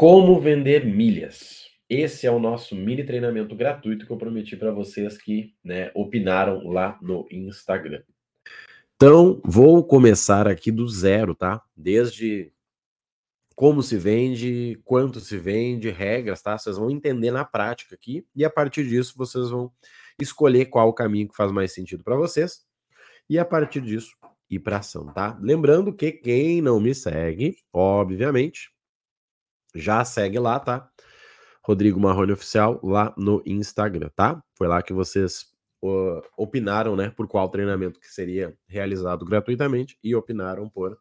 Como vender milhas. Esse é o nosso mini treinamento gratuito que eu prometi para vocês que né, opinaram lá no Instagram. Então, vou começar aqui do zero, tá? Desde como se vende, quanto se vende, regras, tá? Vocês vão entender na prática aqui e a partir disso vocês vão escolher qual o caminho que faz mais sentido para vocês e a partir disso ir para ação, tá? Lembrando que quem não me segue, obviamente, já segue lá, tá? Rodrigo Marrone Oficial lá no Instagram, tá? Foi lá que vocês uh, opinaram, né, por qual treinamento que seria realizado gratuitamente e opinaram por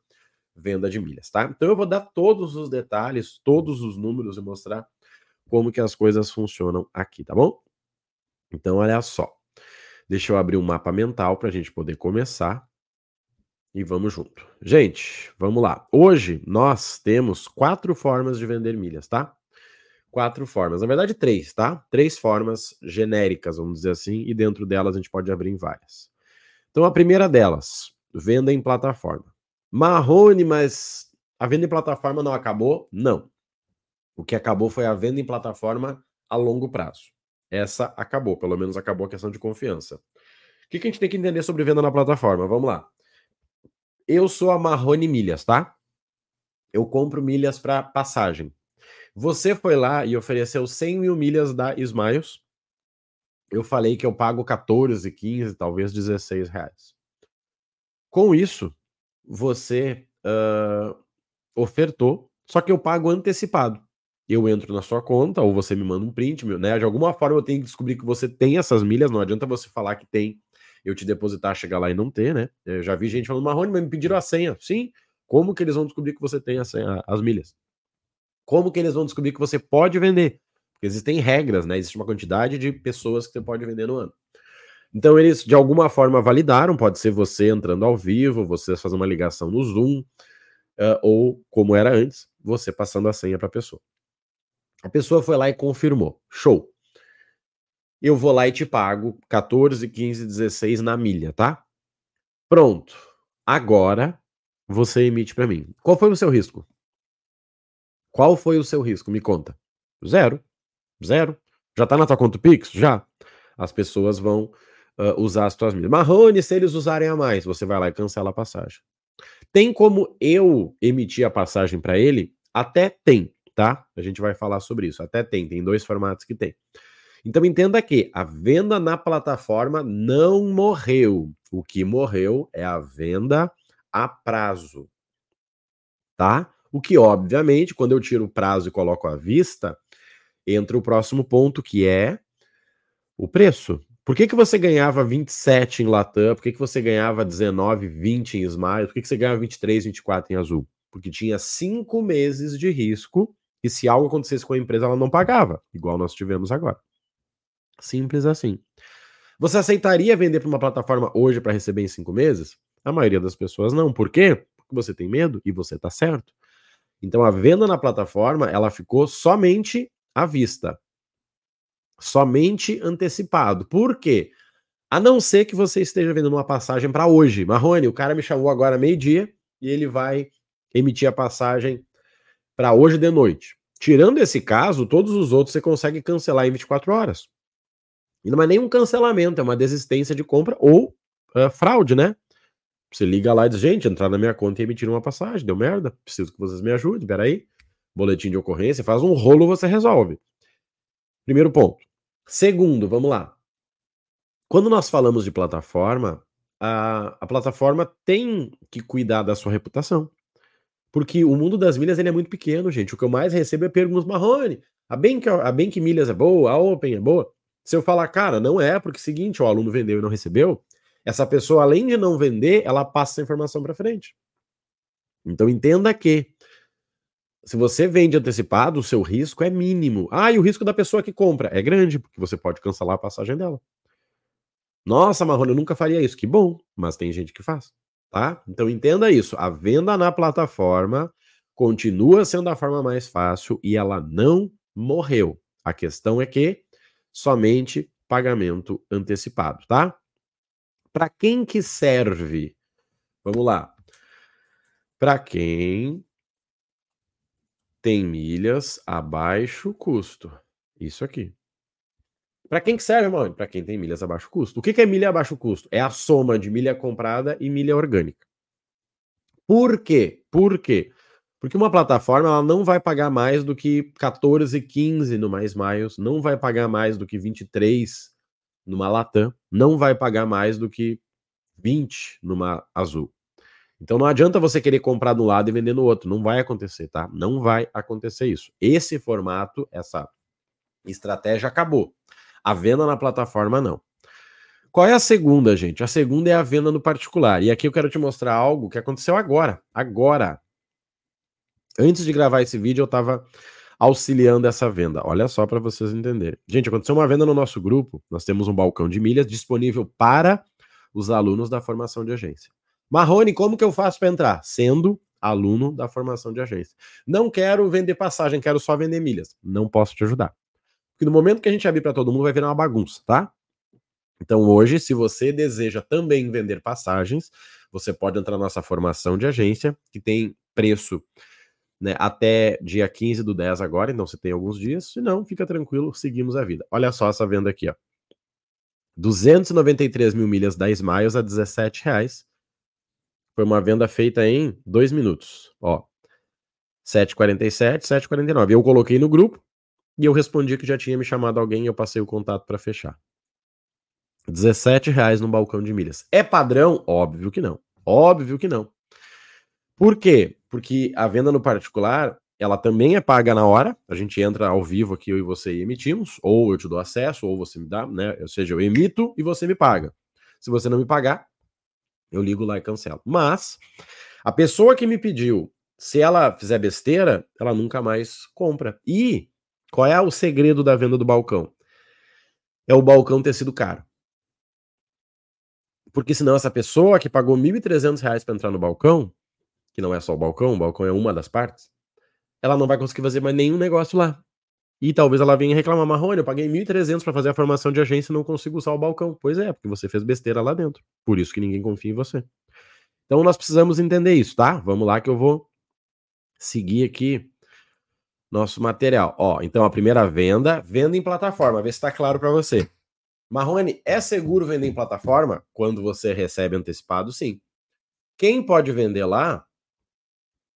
venda de milhas, tá? Então eu vou dar todos os detalhes, todos os números e mostrar como que as coisas funcionam aqui, tá bom? Então olha só. Deixa eu abrir um mapa mental para a gente poder começar e vamos junto. Gente, vamos lá. Hoje nós temos quatro formas de vender milhas, tá? Quatro formas. Na verdade, três, tá? Três formas genéricas, vamos dizer assim, e dentro delas a gente pode abrir em várias. Então, a primeira delas, venda em plataforma. Marrone, mas a venda em plataforma não acabou? Não. O que acabou foi a venda em plataforma a longo prazo. Essa acabou, pelo menos acabou a questão de confiança. O que, que a gente tem que entender sobre venda na plataforma? Vamos lá. Eu sou a Marrone Milhas, tá? Eu compro milhas para passagem. Você foi lá e ofereceu 100 mil milhas da Smiles. Eu falei que eu pago 14, 15, talvez 16 reais. Com isso, você uh, ofertou, só que eu pago antecipado. Eu entro na sua conta, ou você me manda um print, né? De alguma forma eu tenho que descobrir que você tem essas milhas, não adianta você falar que tem eu te depositar, chegar lá e não ter, né? Eu já vi gente falando, Marrone, mas me pediram a senha. Sim, como que eles vão descobrir que você tem a senha, as milhas? Como que eles vão descobrir que você pode vender? Porque existem regras, né? Existe uma quantidade de pessoas que você pode vender no ano. Então eles de alguma forma validaram, pode ser você entrando ao vivo, você fazer uma ligação no Zoom, uh, ou como era antes, você passando a senha para a pessoa. A pessoa foi lá e confirmou. Show eu vou lá e te pago 14, 15, 16 na milha, tá? Pronto. Agora você emite para mim. Qual foi o seu risco? Qual foi o seu risco? Me conta. Zero. Zero. Já tá na tua conta Pix? Já. As pessoas vão uh, usar as tuas milhas. Marrone, se eles usarem a mais, você vai lá e cancela a passagem. Tem como eu emitir a passagem para ele? Até tem, tá? A gente vai falar sobre isso. Até tem. Tem dois formatos que tem. Então entenda que a venda na plataforma não morreu. O que morreu é a venda a prazo. Tá? O que, obviamente, quando eu tiro o prazo e coloco à vista, entra o próximo ponto, que é o preço. Por que, que você ganhava 27 em Latam? Por que, que você ganhava 19, 20 em Smile? Por que, que você ganhava 23, 24 em Azul? Porque tinha cinco meses de risco e se algo acontecesse com a empresa, ela não pagava, igual nós tivemos agora. Simples assim. Você aceitaria vender para uma plataforma hoje para receber em cinco meses? A maioria das pessoas não. Por quê? Porque você tem medo e você está certo. Então a venda na plataforma ela ficou somente à vista, somente antecipado. Por quê? A não ser que você esteja vendendo uma passagem para hoje. Marrone, o cara me chamou agora meio-dia e ele vai emitir a passagem para hoje de noite. Tirando esse caso, todos os outros você consegue cancelar em 24 horas. E não é nem um cancelamento, é uma desistência de compra ou uh, fraude, né? Você liga lá e diz, gente, entrar na minha conta e emitir uma passagem, deu merda, preciso que vocês me ajudem, peraí. Boletim de ocorrência, faz um rolo, você resolve. Primeiro ponto. Segundo, vamos lá. Quando nós falamos de plataforma, a, a plataforma tem que cuidar da sua reputação. Porque o mundo das milhas ele é muito pequeno, gente. O que eu mais recebo é perguntas marrone. A Bank, a Bank Milhas é boa, a Open é boa. Se eu falar, cara, não é, porque é seguinte, o aluno vendeu e não recebeu, essa pessoa, além de não vender, ela passa essa informação para frente. Então entenda que se você vende antecipado, o seu risco é mínimo. Ah, e o risco da pessoa que compra é grande, porque você pode cancelar a passagem dela. Nossa, Marrone, eu nunca faria isso. Que bom, mas tem gente que faz, tá? Então entenda isso. A venda na plataforma continua sendo a forma mais fácil e ela não morreu. A questão é que somente pagamento antecipado, tá? Para quem que serve? Vamos lá. Para quem tem milhas abaixo custo. Isso aqui. Para quem que serve, irmão? Para quem tem milhas abaixo custo. O que, que é milha abaixo custo? É a soma de milha comprada e milha orgânica. Por quê? Por quê? Porque uma plataforma ela não vai pagar mais do que 14, 15 no Mais Miles, não vai pagar mais do que 23 numa Latam, não vai pagar mais do que 20 numa Azul. Então não adianta você querer comprar de um lado e vender no outro, não vai acontecer, tá? Não vai acontecer isso. Esse formato, essa estratégia acabou. A venda na plataforma não. Qual é a segunda, gente? A segunda é a venda no particular. E aqui eu quero te mostrar algo que aconteceu agora. Agora. Antes de gravar esse vídeo, eu estava auxiliando essa venda. Olha só para vocês entenderem. Gente, aconteceu uma venda no nosso grupo. Nós temos um balcão de milhas disponível para os alunos da formação de agência. Marrone, como que eu faço para entrar? Sendo aluno da formação de agência. Não quero vender passagem, quero só vender milhas. Não posso te ajudar. Porque no momento que a gente abrir para todo mundo, vai virar uma bagunça, tá? Então hoje, se você deseja também vender passagens, você pode entrar na nossa formação de agência, que tem preço né, até dia 15 do 10 agora, então você tem alguns dias. Se não, fica tranquilo, seguimos a vida. Olha só essa venda aqui, ó. 293 mil milhas da Smiles a 17 reais. Foi uma venda feita em dois minutos. Ó, 7,47, 7,49. Eu coloquei no grupo e eu respondi que já tinha me chamado alguém e eu passei o contato para fechar. 17 reais no balcão de milhas. É padrão? Óbvio que não. Óbvio que não. Por quê? Porque a venda no particular, ela também é paga na hora. A gente entra ao vivo aqui, eu e você e emitimos, ou eu te dou acesso, ou você me dá, né? Ou seja, eu emito e você me paga. Se você não me pagar, eu ligo lá e cancelo. Mas a pessoa que me pediu, se ela fizer besteira, ela nunca mais compra. E qual é o segredo da venda do balcão? É o balcão ter sido caro. Porque senão essa pessoa que pagou R$ 1.300 para entrar no balcão, que não é só o balcão, o balcão é uma das partes, ela não vai conseguir fazer mais nenhum negócio lá. E talvez ela venha reclamar, Marrone, eu paguei 1.300 para fazer a formação de agência e não consigo usar o balcão. Pois é, porque você fez besteira lá dentro. Por isso que ninguém confia em você. Então nós precisamos entender isso, tá? Vamos lá que eu vou seguir aqui nosso material. Ó, então a primeira venda, venda em plataforma, vê se está claro para você. Marrone, é seguro vender em plataforma quando você recebe antecipado? Sim. Quem pode vender lá?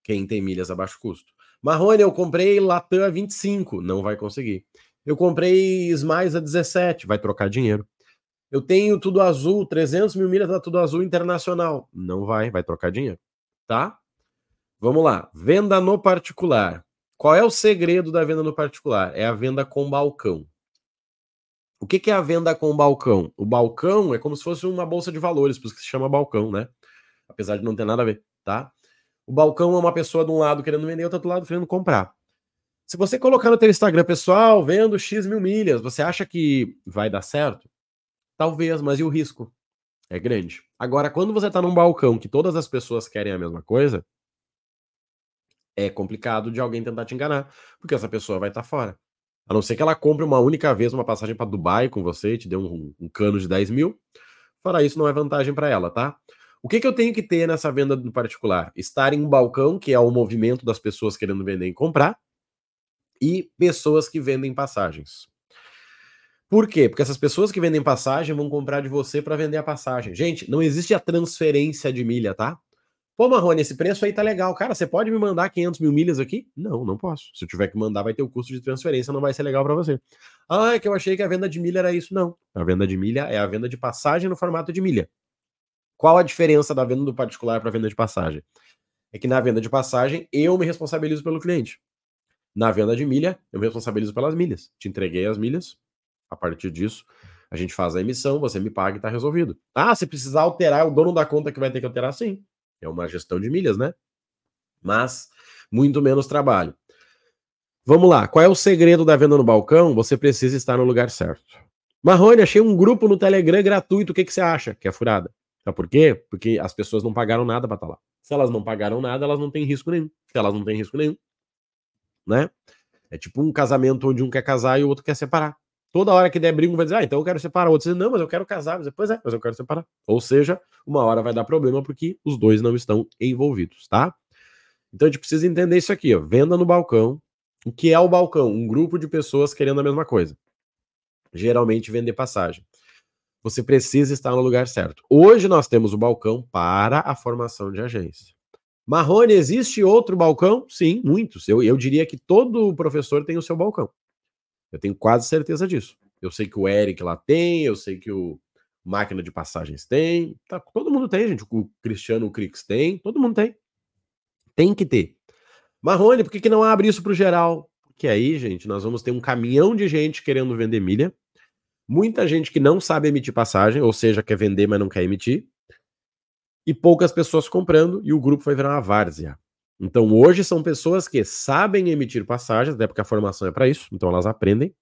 Quem tem milhas a baixo custo. Marrone, eu comprei Latam a 25, não vai conseguir. Eu comprei Smiles a 17, vai trocar dinheiro. Eu tenho tudo azul, 300 mil milhas da tudo azul internacional. Não vai, vai trocar dinheiro. Tá? Vamos lá. Venda no particular. Qual é o segredo da venda no particular? É a venda com balcão. O que, que é a venda com balcão? O balcão é como se fosse uma bolsa de valores, por isso que se chama balcão, né? Apesar de não ter nada a ver, tá? O balcão é uma pessoa de um lado querendo vender outra do lado querendo comprar. Se você colocar no teu Instagram pessoal, vendo X mil milhas, você acha que vai dar certo? Talvez, mas e o risco? É grande. Agora, quando você está num balcão que todas as pessoas querem a mesma coisa, é complicado de alguém tentar te enganar, porque essa pessoa vai estar tá fora. A não ser que ela compre uma única vez uma passagem para Dubai com você te dê um, um, cano de 10 mil. Fora isso, não é vantagem para ela, tá? O que, que eu tenho que ter nessa venda no particular? Estar em um balcão, que é o movimento das pessoas querendo vender e comprar, e pessoas que vendem passagens. Por quê? Porque essas pessoas que vendem passagem vão comprar de você para vender a passagem. Gente, não existe a transferência de milha, tá? Pô, Marrone, esse preço aí tá legal. Cara, você pode me mandar 500 mil milhas aqui? Não, não posso. Se eu tiver que mandar, vai ter o custo de transferência, não vai ser legal para você. Ah, é que eu achei que a venda de milha era isso. Não. A venda de milha é a venda de passagem no formato de milha. Qual a diferença da venda do particular para a venda de passagem? É que na venda de passagem eu me responsabilizo pelo cliente. Na venda de milha, eu me responsabilizo pelas milhas. Te entreguei as milhas. A partir disso, a gente faz a emissão, você me paga e está resolvido. Ah, se precisar alterar, é o dono da conta que vai ter que alterar, sim. É uma gestão de milhas, né? Mas muito menos trabalho. Vamos lá. Qual é o segredo da venda no balcão? Você precisa estar no lugar certo. Marrone, achei um grupo no Telegram gratuito. O que, que você acha? Que é furada. Sabe por quê? Porque as pessoas não pagaram nada para estar tá lá. Se elas não pagaram nada, elas não têm risco nenhum. Se elas não têm risco nenhum, né? É tipo um casamento onde um quer casar e o outro quer separar. Toda hora que der briga, um vai dizer, ah, então eu quero separar. O outro diz, não, mas eu quero casar. Mas depois é, mas eu quero separar. Ou seja, uma hora vai dar problema porque os dois não estão envolvidos, tá? Então a gente precisa entender isso aqui, ó. Venda no balcão O que é o balcão? Um grupo de pessoas querendo a mesma coisa. Geralmente vender passagem. Você precisa estar no lugar certo. Hoje nós temos o balcão para a formação de agência. Marrone, existe outro balcão? Sim, muitos. Eu, eu diria que todo professor tem o seu balcão. Eu tenho quase certeza disso. Eu sei que o Eric lá tem, eu sei que o Máquina de Passagens tem. Tá, todo mundo tem, gente. O Cristiano Crix tem, todo mundo tem. Tem que ter. Marrone, por que, que não abre isso para o geral? Porque aí, gente, nós vamos ter um caminhão de gente querendo vender milha. Muita gente que não sabe emitir passagem, ou seja, quer vender, mas não quer emitir e poucas pessoas comprando, e o grupo vai virar uma várzea. Então, hoje são pessoas que sabem emitir passagens, até porque a formação é para isso, então elas aprendem.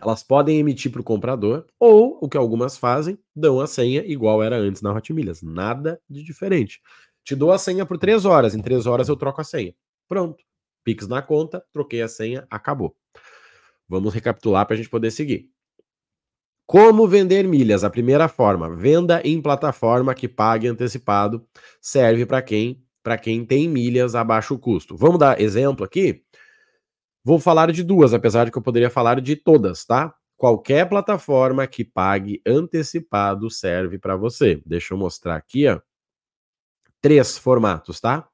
Elas podem emitir para o comprador, ou o que algumas fazem, dão a senha igual era antes na Hot Milhas. Nada de diferente. Te dou a senha por três horas, em três horas eu troco a senha. Pronto. Pix na conta, troquei a senha, acabou. Vamos recapitular para a gente poder seguir. Como vender milhas? A primeira forma, venda em plataforma que pague antecipado, serve para quem para quem tem milhas a baixo custo. Vamos dar exemplo aqui? Vou falar de duas, apesar de que eu poderia falar de todas, tá? Qualquer plataforma que pague antecipado serve para você. Deixa eu mostrar aqui, ó. Três formatos, tá?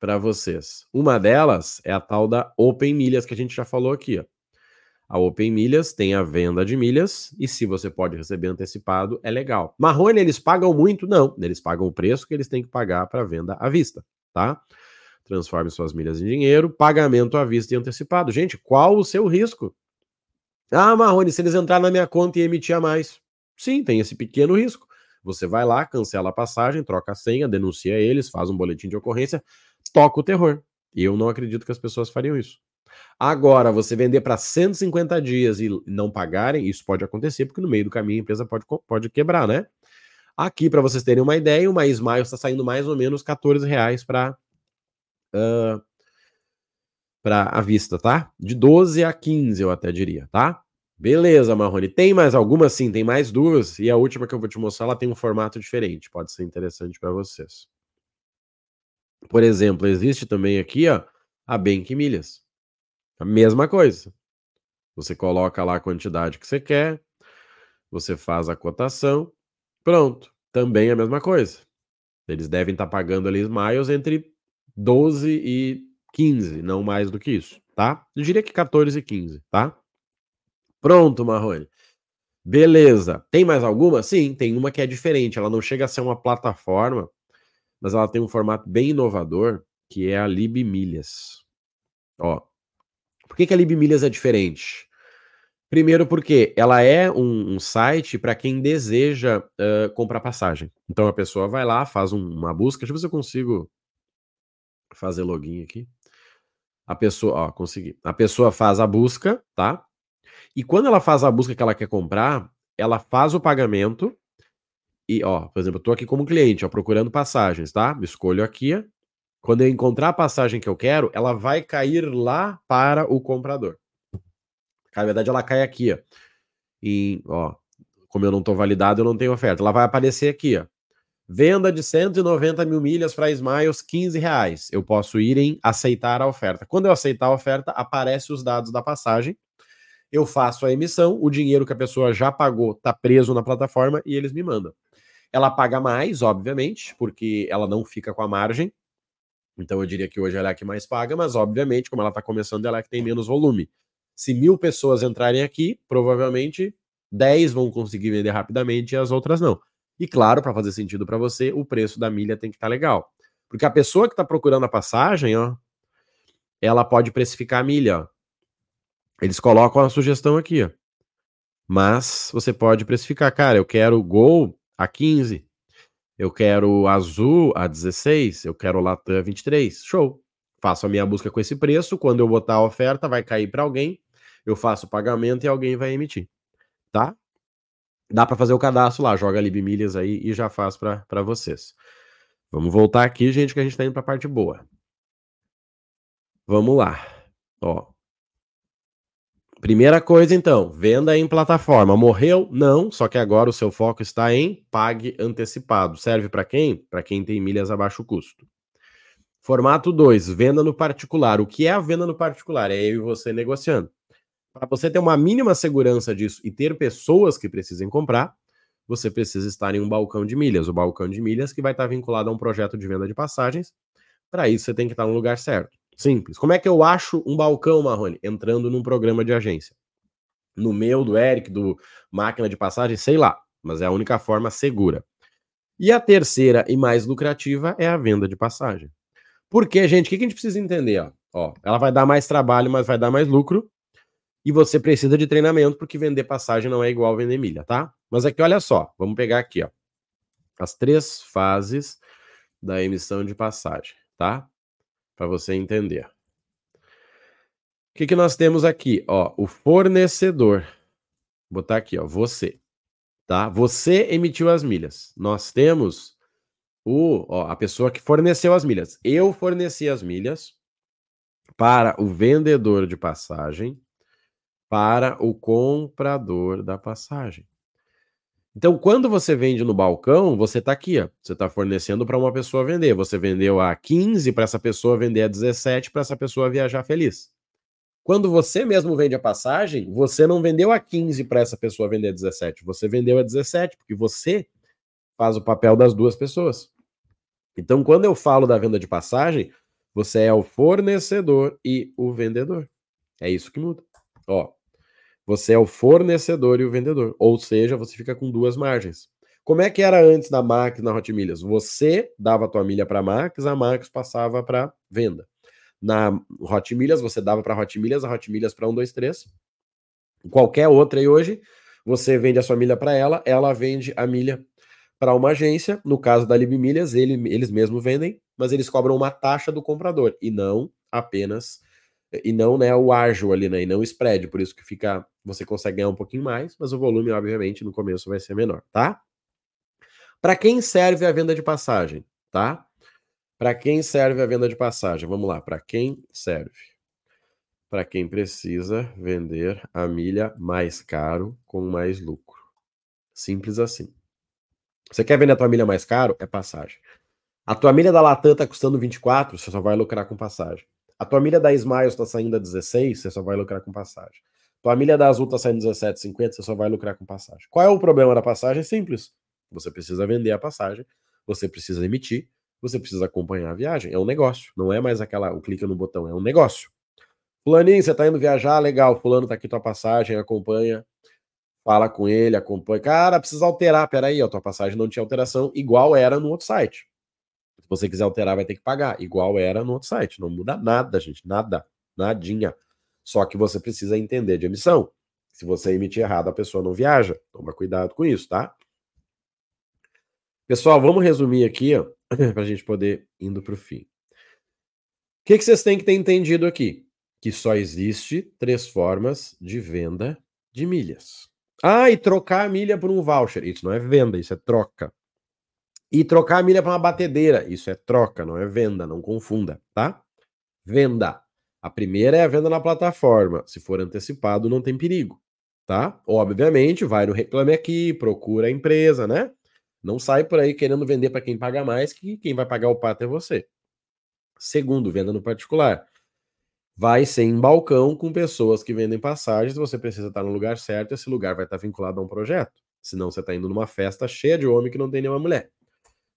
Para vocês. Uma delas é a tal da Open Milhas que a gente já falou aqui, ó. A Open Milhas tem a venda de milhas e se você pode receber antecipado, é legal. Marrone, eles pagam muito? Não, eles pagam o preço que eles têm que pagar para venda à vista, tá? Transforme suas milhas em dinheiro, pagamento à vista e antecipado. Gente, qual o seu risco? Ah, Marrone, se eles entrarem na minha conta e emitir a mais. Sim, tem esse pequeno risco. Você vai lá, cancela a passagem, troca a senha, denuncia eles, faz um boletim de ocorrência, toca o terror. E eu não acredito que as pessoas fariam isso. Agora, você vender para 150 dias e não pagarem, isso pode acontecer, porque no meio do caminho a empresa pode, pode quebrar, né? Aqui, para vocês terem uma ideia, uma Smile está saindo mais ou menos 14 reais para uh, para a vista, tá? De 12 a 15, eu até diria, tá? Beleza, Marrone. Tem mais alguma? Sim, tem mais duas. E a última que eu vou te mostrar, ela tem um formato diferente. Pode ser interessante para vocês. Por exemplo, existe também aqui, ó, a Bank Milhas. A mesma coisa. Você coloca lá a quantidade que você quer, você faz a cotação, pronto. Também a mesma coisa. Eles devem estar tá pagando ali miles entre 12 e 15, não mais do que isso, tá? Eu diria que 14 e 15, tá? Pronto, Marrone. Beleza. Tem mais alguma? Sim, tem uma que é diferente. Ela não chega a ser uma plataforma, mas ela tem um formato bem inovador, que é a Lib Milhas. Ó, que, que a LibMilhas é diferente? Primeiro, porque ela é um, um site para quem deseja uh, comprar passagem. Então a pessoa vai lá, faz um, uma busca. Deixa eu ver se eu consigo fazer login aqui. A pessoa, ó, consegui. A pessoa faz a busca, tá? E quando ela faz a busca que ela quer comprar, ela faz o pagamento. E, ó, por exemplo, eu tô aqui como cliente, ó, procurando passagens, tá? Escolho aqui, quando eu encontrar a passagem que eu quero, ela vai cair lá para o comprador. Na verdade, ela cai aqui, ó. E, ó, como eu não estou validado, eu não tenho oferta. Ela vai aparecer aqui, ó. Venda de 190 mil milhas para Smiles, 15 reais. Eu posso ir em aceitar a oferta. Quando eu aceitar a oferta, aparece os dados da passagem. Eu faço a emissão, o dinheiro que a pessoa já pagou está preso na plataforma e eles me mandam. Ela paga mais, obviamente, porque ela não fica com a margem. Então eu diria que hoje ela é a que mais paga, mas obviamente, como ela está começando, ela é a que tem menos volume. Se mil pessoas entrarem aqui, provavelmente 10 vão conseguir vender rapidamente e as outras não. E claro, para fazer sentido para você, o preço da milha tem que estar tá legal. Porque a pessoa que está procurando a passagem, ó, ela pode precificar a milha. Ó. Eles colocam a sugestão aqui, ó. Mas você pode precificar, cara, eu quero Gol a 15, eu quero azul a 16, eu quero Latam a 23. Show. Faço a minha busca com esse preço, quando eu botar a oferta vai cair para alguém, eu faço o pagamento e alguém vai emitir. Tá? Dá para fazer o cadastro lá, joga Lib Milhas aí e já faz para vocês. Vamos voltar aqui, gente, que a gente está indo para a parte boa. Vamos lá. Ó, Primeira coisa, então, venda em plataforma. Morreu? Não, só que agora o seu foco está em pague antecipado. Serve para quem? Para quem tem milhas a baixo custo. Formato 2, venda no particular. O que é a venda no particular? É eu e você negociando. Para você ter uma mínima segurança disso e ter pessoas que precisem comprar, você precisa estar em um balcão de milhas. O balcão de milhas que vai estar vinculado a um projeto de venda de passagens. Para isso, você tem que estar no lugar certo. Simples. Como é que eu acho um balcão, Marrone? Entrando num programa de agência. No meu, do Eric, do Máquina de Passagem, sei lá. Mas é a única forma segura. E a terceira e mais lucrativa é a venda de passagem. Porque, gente, o que a gente precisa entender? Ó? ó, ela vai dar mais trabalho, mas vai dar mais lucro. E você precisa de treinamento, porque vender passagem não é igual vender milha, tá? Mas aqui, olha só, vamos pegar aqui, ó. As três fases da emissão de passagem, tá? Para você entender. O que, que nós temos aqui? Ó, o fornecedor. Vou botar aqui, ó, você. Tá? Você emitiu as milhas. Nós temos o, ó, a pessoa que forneceu as milhas. Eu forneci as milhas para o vendedor de passagem para o comprador da passagem. Então, quando você vende no balcão, você está aqui, ó, você está fornecendo para uma pessoa vender. Você vendeu a 15 para essa pessoa vender a 17 para essa pessoa viajar feliz. Quando você mesmo vende a passagem, você não vendeu a 15 para essa pessoa vender a 17, você vendeu a 17, porque você faz o papel das duas pessoas. Então, quando eu falo da venda de passagem, você é o fornecedor e o vendedor. É isso que muda. Ó, você é o fornecedor e o vendedor. Ou seja, você fica com duas margens. Como é que era antes da Max na Hot Milhas? Você dava a tua milha para a Max, a Max passava para venda. Na Hot Milhas, você dava para Hot Milhas, a Hot Milhas para 123. Qualquer outra aí hoje, você vende a sua milha para ela, ela vende a milha para uma agência. No caso da Lib Milhas, ele, eles mesmos vendem, mas eles cobram uma taxa do comprador e não apenas e não né, o ágil ali, né? E não o spread. Por isso que fica. Você consegue ganhar um pouquinho mais, mas o volume, obviamente, no começo vai ser menor, tá? Para quem serve a venda de passagem, tá? Para quem serve a venda de passagem? Vamos lá, para quem serve? Para quem precisa vender a milha mais caro com mais lucro. Simples assim. Você quer vender a tua milha mais caro? É passagem. A tua milha da Latam tá custando 24, você só vai lucrar com passagem. A tua milha da Smiles está saindo a 16, você só vai lucrar com passagem. Tua milha da Azul está saindo 17,50, você só vai lucrar com passagem. Qual é o problema da passagem? Simples. Você precisa vender a passagem, você precisa emitir, você precisa acompanhar a viagem. É um negócio, não é mais aquela, o clica no botão, é um negócio. Fulaninho, você está indo viajar, legal, fulano tá aqui tua passagem, acompanha, fala com ele, acompanha. Cara, precisa alterar, peraí, a tua passagem não tinha alteração, igual era no outro site você quiser alterar, vai ter que pagar, igual era no outro site. Não muda nada, gente, nada, nadinha. Só que você precisa entender de emissão. Se você emitir errado, a pessoa não viaja. Toma cuidado com isso, tá? Pessoal, vamos resumir aqui, para a gente poder indo para o fim. O que, que vocês têm que ter entendido aqui? Que só existe três formas de venda de milhas. Ah, e trocar a milha por um voucher. Isso não é venda, isso é troca. E trocar a milha para uma batedeira. Isso é troca, não é venda, não confunda, tá? Venda. A primeira é a venda na plataforma. Se for antecipado, não tem perigo, tá? Obviamente, vai no Reclame Aqui, procura a empresa, né? Não sai por aí querendo vender para quem paga mais, que quem vai pagar o pato é você. Segundo, venda no particular. Vai ser em balcão com pessoas que vendem passagens, você precisa estar no lugar certo, esse lugar vai estar vinculado a um projeto. Senão você está indo numa festa cheia de homem que não tem nenhuma mulher.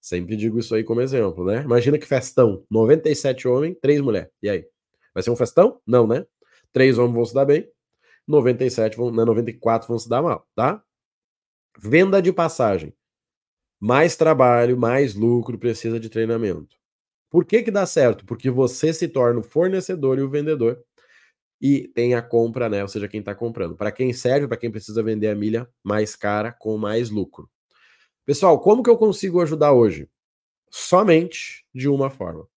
Sempre digo isso aí como exemplo, né? Imagina que festão, 97 homens, 3 mulheres. E aí? Vai ser um festão? Não, né? 3 homens vão se dar bem, 97 vão, né, 94 vão se dar mal, tá? Venda de passagem. Mais trabalho, mais lucro, precisa de treinamento. Por que que dá certo? Porque você se torna o fornecedor e o vendedor e tem a compra, né? Ou seja, quem está comprando. Para quem serve, para quem precisa vender a milha mais cara com mais lucro. Pessoal, como que eu consigo ajudar hoje? Somente de uma forma.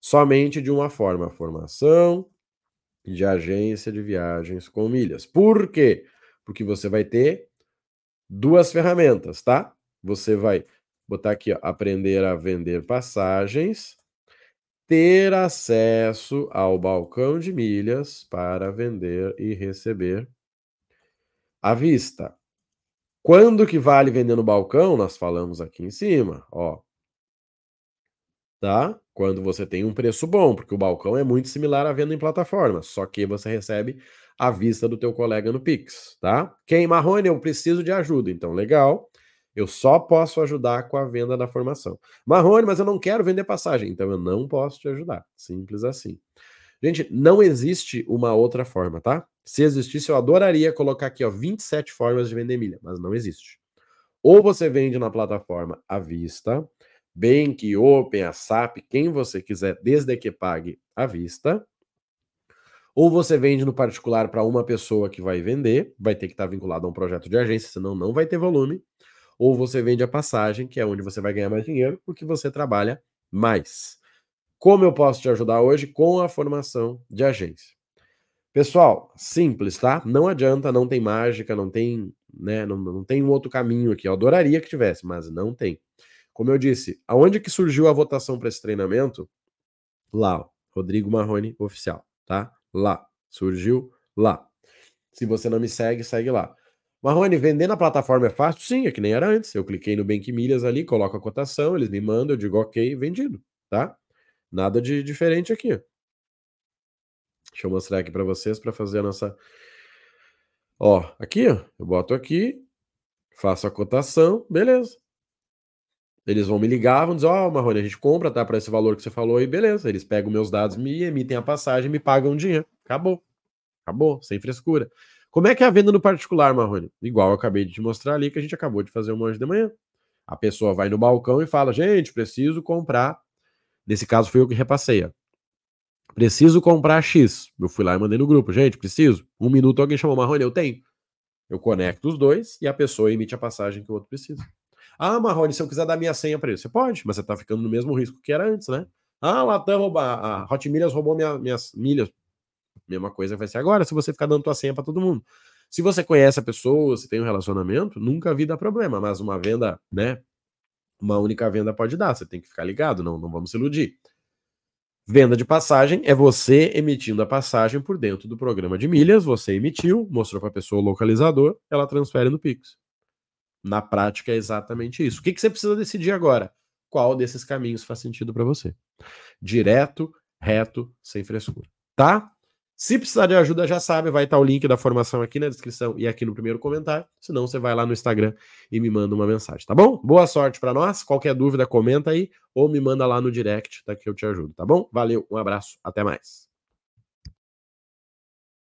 Somente de uma forma. Formação de agência de viagens com milhas. Por quê? Porque você vai ter duas ferramentas, tá? Você vai botar aqui, ó, aprender a vender passagens, ter acesso ao balcão de milhas para vender e receber à vista. Quando que vale vender no balcão? Nós falamos aqui em cima, ó. tá? Quando você tem um preço bom, porque o balcão é muito similar à venda em plataforma, só que você recebe à vista do teu colega no Pix, tá? Quem Marrone, eu preciso de ajuda, então legal. Eu só posso ajudar com a venda da formação. Marrone, mas eu não quero vender passagem, então eu não posso te ajudar. Simples assim. Gente, não existe uma outra forma, tá? Se existisse, eu adoraria colocar aqui, ó, 27 formas de vender milha, mas não existe. Ou você vende na plataforma à vista, Bank, Open, a SAP, quem você quiser, desde que pague à vista. Ou você vende no particular para uma pessoa que vai vender, vai ter que estar vinculado a um projeto de agência, senão não vai ter volume. Ou você vende a passagem, que é onde você vai ganhar mais dinheiro, porque você trabalha mais. Como eu posso te ajudar hoje? Com a formação de agência. Pessoal, simples, tá? Não adianta, não tem mágica, não tem, né, não, não tem um outro caminho aqui. Eu adoraria que tivesse, mas não tem. Como eu disse, aonde que surgiu a votação para esse treinamento? Lá, ó, Rodrigo Marrone oficial, tá? Lá, surgiu lá. Se você não me segue, segue lá. Marrone, vender na plataforma é fácil? Sim, é que nem era antes. Eu cliquei no Bank Milhas ali, coloco a cotação, eles me mandam, eu digo ok, vendido, tá? Nada de diferente aqui. Deixa eu mostrar aqui para vocês para fazer a nossa. Ó, aqui, ó, eu boto aqui, faço a cotação, beleza. Eles vão me ligar, vão dizer, ó, oh, Marrone, a gente compra, tá? Para esse valor que você falou aí, beleza. Eles pegam meus dados, me emitem a passagem, me pagam dinheiro. Acabou. Acabou, sem frescura. Como é que é a venda no particular, Marrone? Igual eu acabei de te mostrar ali que a gente acabou de fazer um monte de manhã. A pessoa vai no balcão e fala, gente, preciso comprar. Nesse caso foi eu que repassei, ó. Preciso comprar X. Eu fui lá e mandei no grupo, gente, preciso. Um minuto alguém chamou Marrone, eu tenho. Eu conecto os dois e a pessoa emite a passagem que o outro precisa. Ah, Marrone, se eu quiser dar minha senha para ele, você pode, mas você está ficando no mesmo risco que era antes, né? Ah, Latam roubar, a Hot Milhas roubou minha, minhas milhas. Mesma coisa vai ser agora se você ficar dando tua senha para todo mundo. Se você conhece a pessoa, se tem um relacionamento, nunca vi dar problema, mas uma venda, né? Uma única venda pode dar, você tem que ficar ligado, não, não vamos se iludir. Venda de passagem é você emitindo a passagem por dentro do programa de milhas, você emitiu, mostrou para a pessoa o localizador, ela transfere no Pix. Na prática é exatamente isso. O que, que você precisa decidir agora? Qual desses caminhos faz sentido para você? Direto, reto, sem frescura. Tá? Se precisar de ajuda, já sabe, vai estar o link da formação aqui na descrição e aqui no primeiro comentário. Se não, você vai lá no Instagram e me manda uma mensagem, tá bom? Boa sorte para nós. Qualquer dúvida, comenta aí ou me manda lá no direct, tá que eu te ajudo, tá bom? Valeu, um abraço, até mais.